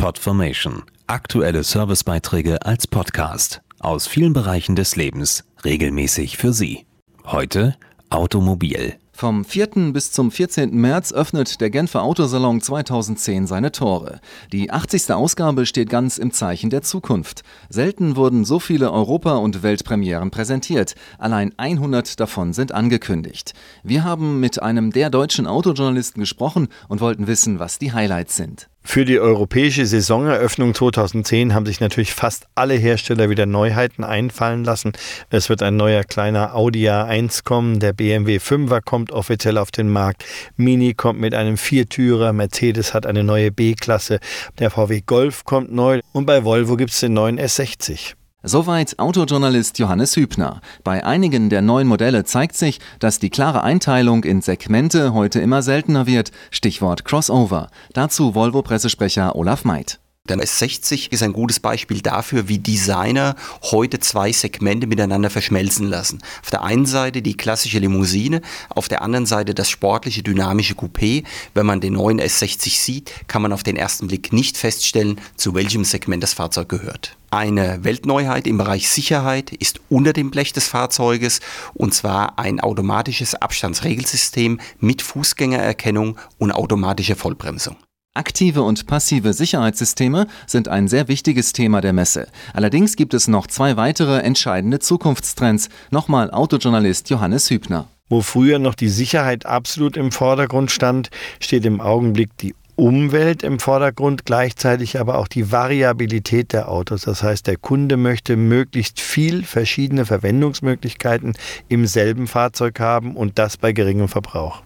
Podformation. Aktuelle Servicebeiträge als Podcast aus vielen Bereichen des Lebens regelmäßig für Sie. Heute Automobil. Vom 4. bis zum 14. März öffnet der Genfer Autosalon 2010 seine Tore. Die 80. Ausgabe steht ganz im Zeichen der Zukunft. Selten wurden so viele Europa- und Weltpremieren präsentiert. Allein 100 davon sind angekündigt. Wir haben mit einem der deutschen Autojournalisten gesprochen und wollten wissen, was die Highlights sind. Für die europäische Saisoneröffnung 2010 haben sich natürlich fast alle Hersteller wieder Neuheiten einfallen lassen. Es wird ein neuer kleiner Audi A1 kommen, der BMW 5er kommt offiziell auf den Markt, Mini kommt mit einem Viertürer, Mercedes hat eine neue B-Klasse, der VW Golf kommt neu. Und bei Volvo gibt es den neuen S60. Soweit Autojournalist Johannes Hübner. Bei einigen der neuen Modelle zeigt sich, dass die klare Einteilung in Segmente heute immer seltener wird. Stichwort Crossover. Dazu Volvo-Pressesprecher Olaf Meid. Der S60 ist ein gutes Beispiel dafür, wie Designer heute zwei Segmente miteinander verschmelzen lassen. Auf der einen Seite die klassische Limousine, auf der anderen Seite das sportliche, dynamische Coupé. Wenn man den neuen S60 sieht, kann man auf den ersten Blick nicht feststellen, zu welchem Segment das Fahrzeug gehört. Eine Weltneuheit im Bereich Sicherheit ist unter dem Blech des Fahrzeuges und zwar ein automatisches Abstandsregelsystem mit Fußgängererkennung und automatischer Vollbremsung. Aktive und passive Sicherheitssysteme sind ein sehr wichtiges Thema der Messe. Allerdings gibt es noch zwei weitere entscheidende Zukunftstrends. Nochmal Autojournalist Johannes Hübner. Wo früher noch die Sicherheit absolut im Vordergrund stand, steht im Augenblick die Umwelt im Vordergrund, gleichzeitig aber auch die Variabilität der Autos. Das heißt, der Kunde möchte möglichst viel verschiedene Verwendungsmöglichkeiten im selben Fahrzeug haben und das bei geringem Verbrauch.